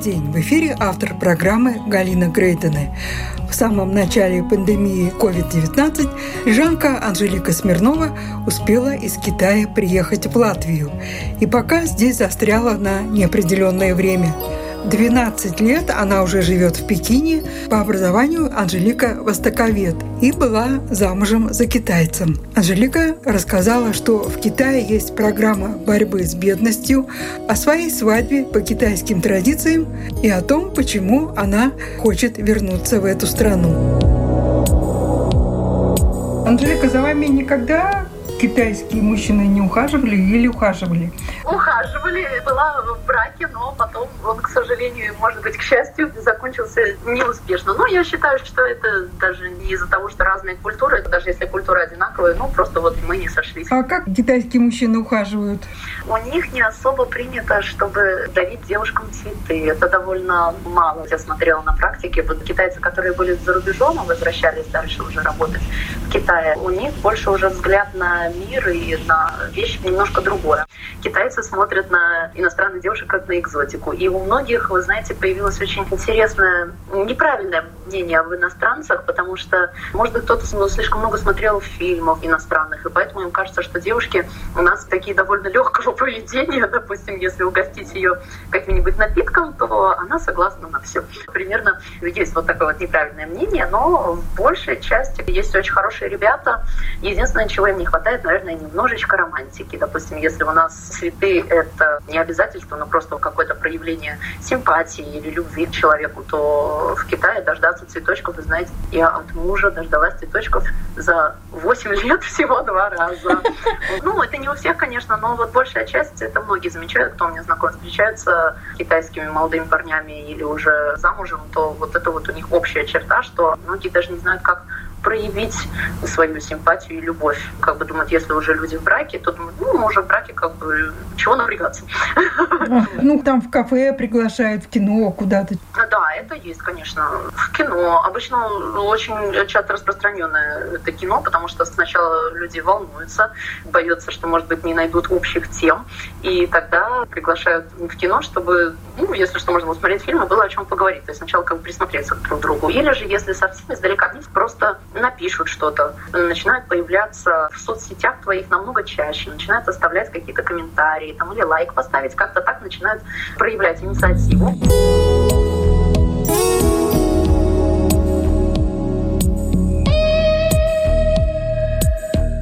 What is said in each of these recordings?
день! В эфире автор программы Галина Грейдены. В самом начале пандемии COVID-19 Жанка Анжелика Смирнова успела из Китая приехать в Латвию и пока здесь застряла на неопределенное время – 12 лет она уже живет в Пекине. По образованию Анжелика востоковед и была замужем за китайцем. Анжелика рассказала, что в Китае есть программа борьбы с бедностью, о своей свадьбе по китайским традициям и о том, почему она хочет вернуться в эту страну. Анжелика, за вами никогда китайские мужчины не ухаживали или ухаживали? Ухаживали, была в браке, но потом он, к сожалению, может быть, к счастью, закончился неуспешно. Но я считаю, что это даже не из-за того, что разные культуры, даже если культура одинаковая, ну просто вот мы не сошлись. А как китайские мужчины ухаживают? У них не особо принято, чтобы дарить девушкам цветы. Это довольно мало. Я смотрела на практике. Вот китайцы, которые были за рубежом, и возвращались дальше уже работать в Китае, у них больше уже взгляд на мир и на вещи немножко другое. Китайцы смотрят на иностранных девушек как на экзотику. И у многих, вы знаете, появилось очень интересное, неправильное мнение об иностранцах, потому что, может быть, кто-то слишком много смотрел фильмов иностранных, и поэтому им кажется, что девушки у нас такие довольно легкого поведения. Допустим, если угостить ее каким-нибудь напитком, то она согласна на все. Примерно есть вот такое вот неправильное мнение, но в большей части есть очень хорошие ребята. Единственное, чего им не хватает, добавить, наверное, немножечко романтики. Допустим, если у нас цветы — это не обязательство, но просто какое-то проявление симпатии или любви к человеку, то в Китае дождаться цветочков, вы знаете, я от мужа дождалась цветочков за 8 лет всего два раза. Ну, это не у всех, конечно, но вот большая часть, это многие замечают, кто у меня знаком, встречаются китайскими молодыми парнями или уже замужем, то вот это вот у них общая черта, что многие даже не знают, как проявить свою симпатию и любовь. Как бы думают, если уже люди в браке, то думают, ну, мы уже в браке, как бы, чего напрягаться? Ну, там в кафе приглашают, в кино куда-то. Это есть, конечно. В кино. Обычно очень часто распространенное это кино, потому что сначала люди волнуются, боятся, что, может быть, не найдут общих тем, и тогда приглашают в кино, чтобы, ну, если что, можно посмотреть фильм, и было о чем поговорить. То есть сначала как бы присмотреться друг к другу. Или же, если совсем издалека, просто напишут что-то, начинают появляться в соцсетях твоих намного чаще, начинают оставлять какие-то комментарии там, или лайк поставить, как-то так начинают проявлять инициативу.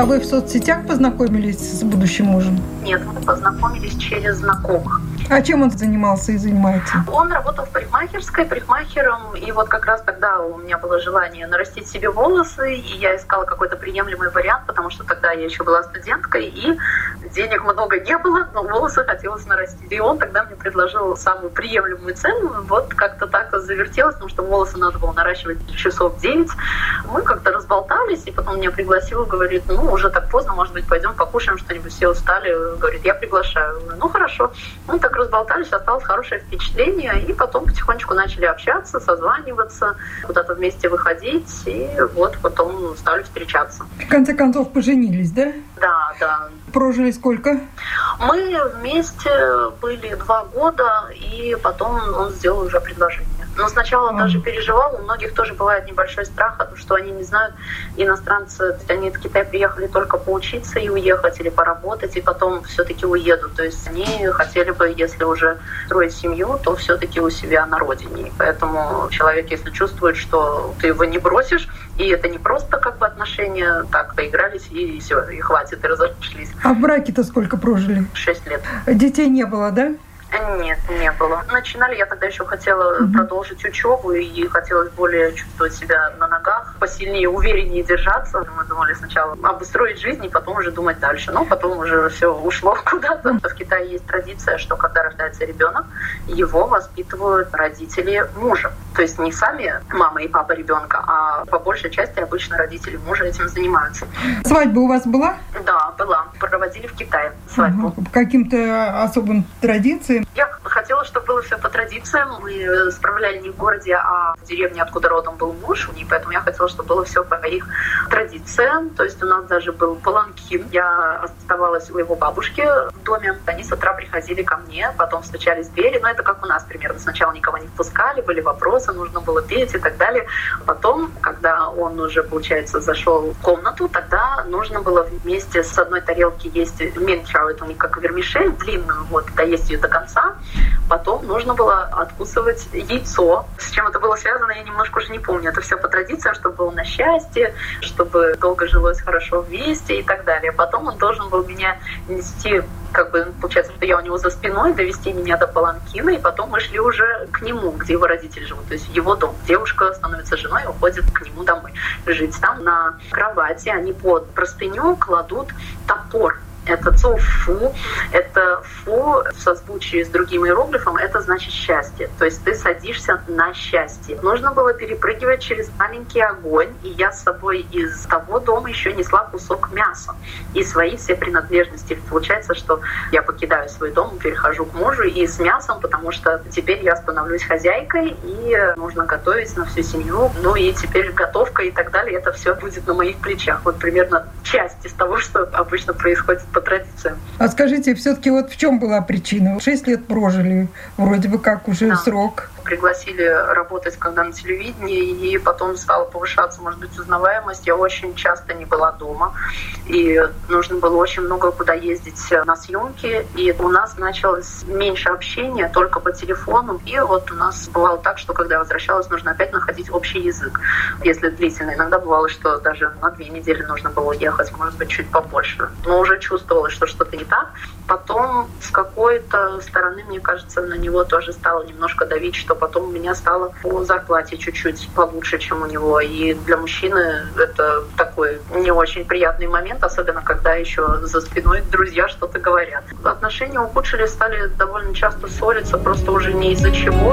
А вы в соцсетях познакомились с будущим мужем? Нет, мы познакомились через знакомых. А чем он занимался и занимается? Он работал в парикмахерской, парикмахером, и вот как раз тогда у меня было желание нарастить себе волосы, и я искала какой-то приемлемый вариант, потому что тогда я еще была студенткой, и денег много не было, но волосы хотелось нарастить. И он тогда мне предложил самую приемлемую цену, вот как-то так завертелось, потому что волосы надо было наращивать часов 9. Мы как-то разболтались, и потом меня пригласил, говорит, ну, уже так поздно, может быть, пойдем покушаем что-нибудь, все устали, говорит, я приглашаю. Ну, хорошо. Мы так разболтались, осталось хорошее впечатление, и потом потихонечку начали общаться, созваниваться, куда-то вместе выходить, и вот потом стали встречаться. В конце концов, поженились, да? Да, да. Прожили сколько? Мы вместе были два года, и потом он сделал уже предложение. Но сначала даже переживал, у многих тоже бывает небольшой страх, что они не знают, иностранцы, они в Китай приехали только поучиться и уехать, или поработать, и потом все-таки уедут. То есть они хотели бы, если уже строить семью, то все-таки у себя на родине. поэтому человек, если чувствует, что ты его не бросишь, и это не просто как бы отношения, так, поигрались и все, и хватит, и разошлись. А в браке-то сколько прожили? Шесть лет. Детей не было, да? Нет, не было. Начинали, я тогда еще хотела mm-hmm. продолжить учебу и хотелось более чувствовать себя на ногах, посильнее, увереннее держаться. Мы думали сначала обустроить жизнь и потом уже думать дальше. Но потом уже все ушло куда-то. В Китае есть традиция, что когда рождается ребенок, его воспитывают родители мужа. То есть не сами мама и папа ребенка, а по большей части обычно родители мужа этим занимаются. Свадьба у вас была? Да, была. Проводили в Китае свадьбу. Угу. Каким-то особым традициям? Я хотела, чтобы было все по традициям. Мы справляли не в городе, а в деревне, откуда родом был муж. И поэтому я хотела, чтобы было все по их традициям. То есть у нас даже был паланкин. Я оставалась у его бабушки в доме. Они с утра приходили ко мне, потом стучались в двери. Но это как у нас примерно. Сначала никого не впускали, были вопросы, нужно было петь и так далее. Потом, когда он уже, получается, зашел в комнату, тогда нужно было вместе с одной тарелки есть менчау, это у них как вермишель длинную, вот, доесть ее до конца. Потом нужно было откусывать яйцо. С чем это было связано, я немножко уже не помню. Это все по традициям, чтобы было на счастье, чтобы долго жилось хорошо вместе и так далее. Потом он должен был меня нести как бы получается, что я у него за спиной, довести меня до Паланкина, и потом мы шли уже к нему, где его родители живут, то есть его дом. Девушка становится женой уходит к нему домой жить. Там на кровати они под простыню кладут топор это цоу-фу, это фу в созвучии с другим иероглифом, это значит счастье. То есть ты садишься на счастье. Нужно было перепрыгивать через маленький огонь, и я с собой из того дома еще несла кусок мяса и свои все принадлежности. Получается, что я покидаю свой дом, перехожу к мужу и с мясом, потому что теперь я становлюсь хозяйкой, и нужно готовить на всю семью. Ну и теперь готовка и так далее, это все будет на моих плечах. Вот примерно часть из того, что обычно происходит по традициям. А скажите, все-таки вот в чем была причина? Шесть лет прожили, вроде бы как уже да. срок пригласили работать когда на телевидении, и потом стала повышаться, может быть, узнаваемость. Я очень часто не была дома, и нужно было очень много куда ездить на съемки, и у нас началось меньше общения только по телефону, и вот у нас бывало так, что когда я возвращалась, нужно опять находить общий язык, если длительно. Иногда бывало, что даже на две недели нужно было уехать, может быть, чуть побольше. Но уже чувствовалось, что что-то не так. Потом с какой-то стороны, мне кажется, на него тоже стало немножко давить, что потом у меня стало по зарплате чуть-чуть получше, чем у него. И для мужчины это такой не очень приятный момент, особенно когда еще за спиной друзья что-то говорят. Отношения ухудшились, стали довольно часто ссориться, просто уже не из-за чего.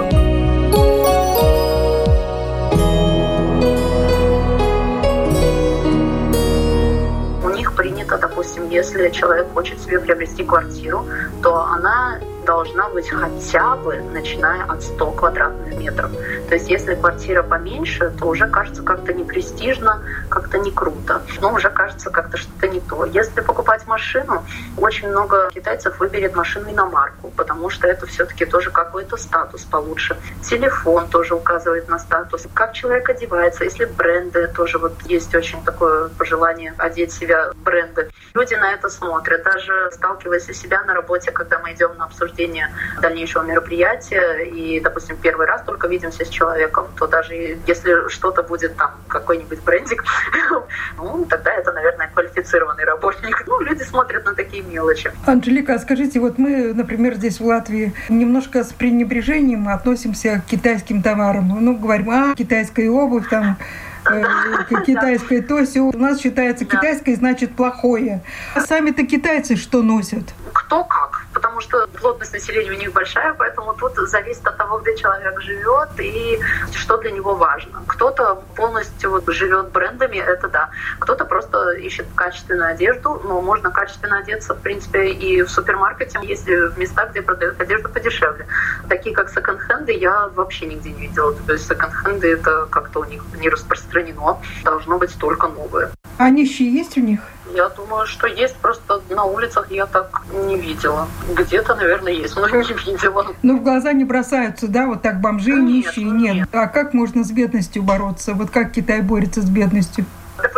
У них принято, допустим, если человек хочет себе приобрести квартиру, то она должна быть хотя бы начиная от 100 квадратных метров. То есть если квартира поменьше, то уже кажется как-то не престижно, как-то не круто. Но уже кажется как-то что-то не то. Если покупать машину, очень много китайцев выберет машину иномарку, потому что это все-таки тоже какой-то статус получше. Телефон тоже указывает на статус. Как человек одевается, если бренды тоже вот есть очень такое пожелание одеть себя бренды. Люди на это смотрят. Даже сталкиваясь у себя на работе, когда мы идем на обсуждение обсуждения дальнейшего мероприятия, и, допустим, первый раз только видимся с человеком, то даже если что-то будет там, какой-нибудь брендик, ну, тогда это, наверное, квалифицированный работник. Ну, люди смотрят на такие мелочи. Анжелика, а скажите, вот мы, например, здесь в Латвии немножко с пренебрежением относимся к китайским товарам. Ну, говорим, а, китайская обувь, там, э, китайское то все. У нас считается китайское значит плохое. А сами-то китайцы что носят? Кто как потому что плотность населения у них большая, поэтому тут зависит от того, где человек живет и что для него важно. Кто-то полностью вот живет брендами, это да. Кто-то просто ищет качественную одежду, но можно качественно одеться, в принципе, и в супермаркете. Есть места, где продают одежду подешевле. Такие как секонд-хенды я вообще нигде не видела. То есть секонд-хенды это как-то у них не распространено. Должно быть только новые. А нищие есть у них? Я думаю, что есть, просто на улицах я так не видела. Где-то, наверное, есть, но не видела. Ну, в глаза не бросаются, да, вот так бомжи, нет, нищие, нет. нет. А как можно с бедностью бороться? Вот как Китай борется с бедностью?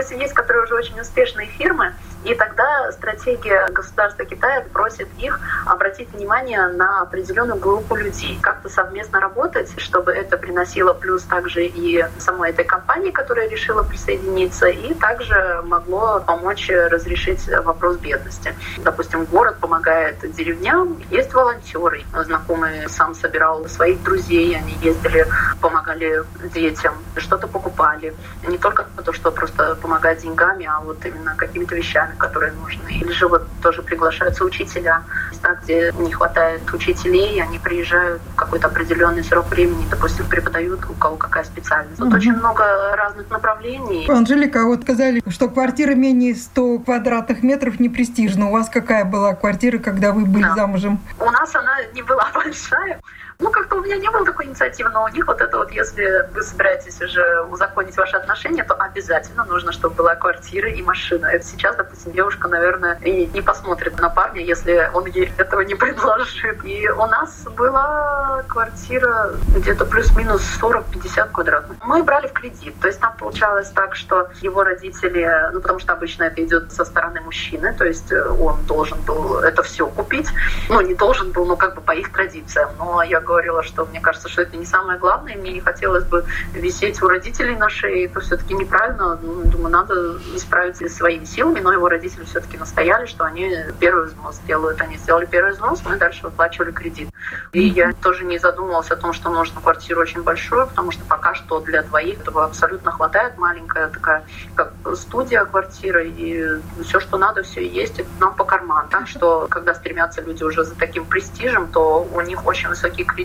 Допустим, есть, которые уже очень успешные фирмы, И тогда стратегия государства Китая просит их обратить внимание на определенную группу людей, как-то совместно работать, чтобы это приносило плюс также и самой этой компании, которая решила присоединиться, и также могло помочь разрешить вопрос бедности. Допустим, город помогает деревням, есть волонтеры, знакомый сам собирал своих друзей, они ездили, помогали детям, что-то покупали. Не только то, что просто помогать деньгами, а вот именно какими-то вещами, которые нужны. Или же вот тоже приглашаются учителя, места, где не хватает учителей, они приезжают в какой-то определенный срок времени, допустим, преподают, у кого какая специальность. Тут угу. очень много разных направлений. Анжелика, вот сказали, что квартира менее 100 квадратных метров не престижна. У вас какая была квартира, когда вы были да. замужем? У нас она не была большая. Ну, как-то у меня не было такой инициативы, но у них вот это вот, если вы собираетесь уже узаконить ваши отношения, то обязательно нужно, чтобы была квартира и машина. Это сейчас, допустим, девушка, наверное, и не посмотрит на парня, если он ей этого не предложит. И у нас была квартира где-то плюс-минус 40-50 квадратных. Мы брали в кредит. То есть там получалось так, что его родители, ну, потому что обычно это идет со стороны мужчины, то есть э, он должен был это все купить. Ну, не должен был, но как бы по их традициям. Но я говорила, что мне кажется, что это не самое главное, мне не хотелось бы висеть у родителей на шее, это все-таки неправильно. Ну, думаю, надо справиться своими силами, но его родители все-таки настояли, что они первый взнос сделают. Они сделали первый взнос, мы дальше выплачивали кредит. И я тоже не задумывалась о том, что нужно квартиру очень большую, потому что пока что для двоих этого абсолютно хватает. Маленькая такая, как студия квартира, и все, что надо, все есть, это нам по карману. Так что, когда стремятся люди уже за таким престижем, то у них очень высокие кредиты,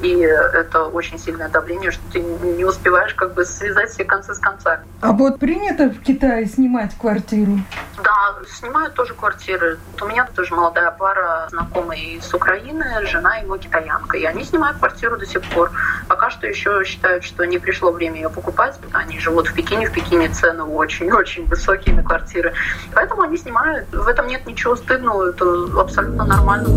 и это очень сильное давление, что ты не успеваешь как бы связать все концы с концами. А вот принято в Китае снимать квартиру? Да, снимают тоже квартиры. У меня тоже молодая пара, знакомый с Украины, жена его китаянка, и они снимают квартиру до сих пор. Пока что еще считают, что не пришло время ее покупать, они живут в Пекине, в Пекине цены очень-очень высокие на квартиры. Поэтому они снимают. В этом нет ничего стыдного, это абсолютно нормально.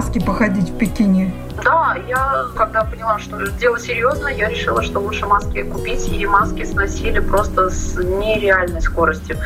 Маске походить в Пекине? Да, я когда поняла, что дело серьезно, я решила, что лучше маски купить, и маски сносили просто с нереальной скоростью.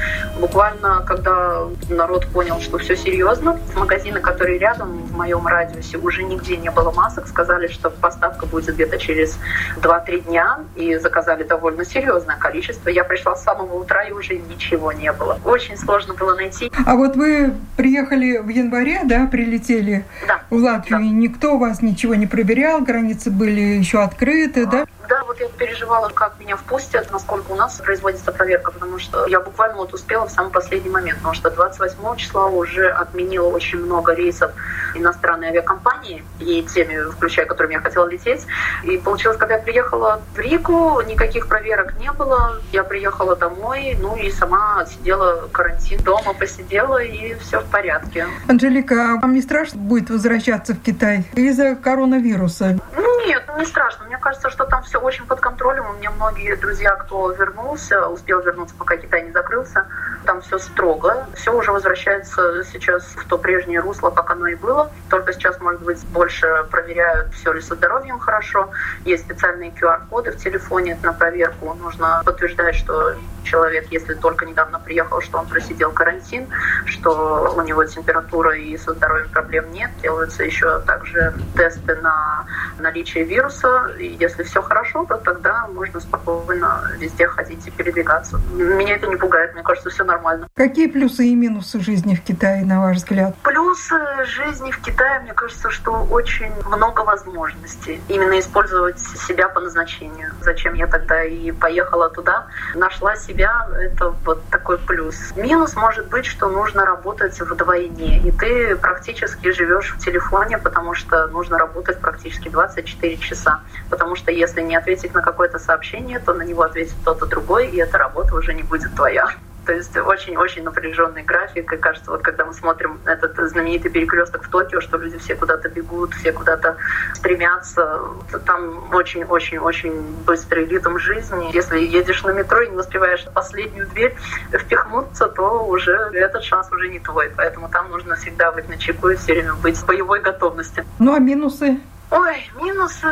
Буквально, когда народ понял, что все серьезно, магазины, которые рядом в моем радиусе, уже нигде не было масок, сказали, что поставка будет где-то через 2-3 дня, и заказали довольно серьезное количество. Я пришла с самого утра, и уже ничего не было. Очень сложно было найти. А вот вы приехали в январе, да, прилетели да, в Латвию, да. никто вас ничего ничего не проверял, границы были еще открыты, да? Да, вот я переживала, как меня впустят, насколько у нас производится проверка, потому что я буквально вот успела в самый последний момент, потому что 28 числа уже отменила очень много рейсов иностранной авиакомпании, и теми, включая которыми я хотела лететь. И получилось, когда я приехала в Рику, никаких проверок не было. Я приехала домой, ну и сама сидела карантин дома, посидела, и все в порядке. Анжелика, а вам не страшно будет возвращаться в Китай из-за коронавируса? Нет, не страшно. Кажется, что там все очень под контролем. У меня многие друзья, кто вернулся, успел вернуться, пока Китай не закрылся, там все строго. Все уже возвращается сейчас в то прежнее русло, как оно и было. Только сейчас, может быть, больше проверяют, все ли со здоровьем хорошо. Есть специальные QR-коды в телефоне на проверку. Нужно подтверждать, что человек, если только недавно приехал, что он просидел карантин, что у него температура и со здоровьем проблем нет. Делаются еще также тесты на наличие вируса. И если все хорошо, то тогда можно спокойно везде ходить и передвигаться. Меня это не пугает, мне кажется, все нормально. Какие плюсы и минусы жизни в Китае, на ваш взгляд? Плюсы жизни в Китае, мне кажется, что очень много возможностей. Именно использовать себя по назначению. Зачем я тогда и поехала туда, нашла себя, это вот такой плюс. Минус может быть, что нужно работать вдвойне, и ты практически живешь в телефоне, потому что нужно работать практически 24 часа. Потому что если не ответить на какое-то сообщение, то на него ответит кто-то другой, и эта работа уже не будет твоя. То есть очень-очень напряженный график. И кажется, вот когда мы смотрим этот знаменитый перекресток в Токио, что люди все куда-то бегут, все куда-то стремятся, там очень-очень-очень быстрый ритм жизни. Если едешь на метро и не успеваешь последнюю дверь впихнуться, то уже этот шанс уже не твой. Поэтому там нужно всегда быть на чеку и все время быть в боевой готовности. Ну а минусы? Ой, минусы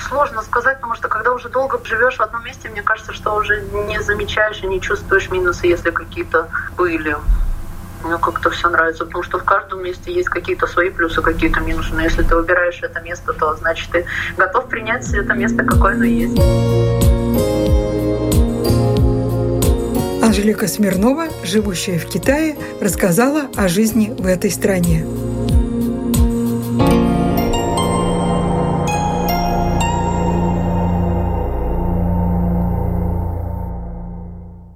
сложно сказать, потому что когда уже долго живешь в одном месте, мне кажется, что уже не замечаешь и не чувствуешь минусы, если какие-то были. Мне как-то все нравится, потому что в каждом месте есть какие-то свои плюсы, какие-то минусы. Но если ты выбираешь это место, то значит ты готов принять это место, какое оно есть. Анжелика Смирнова, живущая в Китае, рассказала о жизни в этой стране.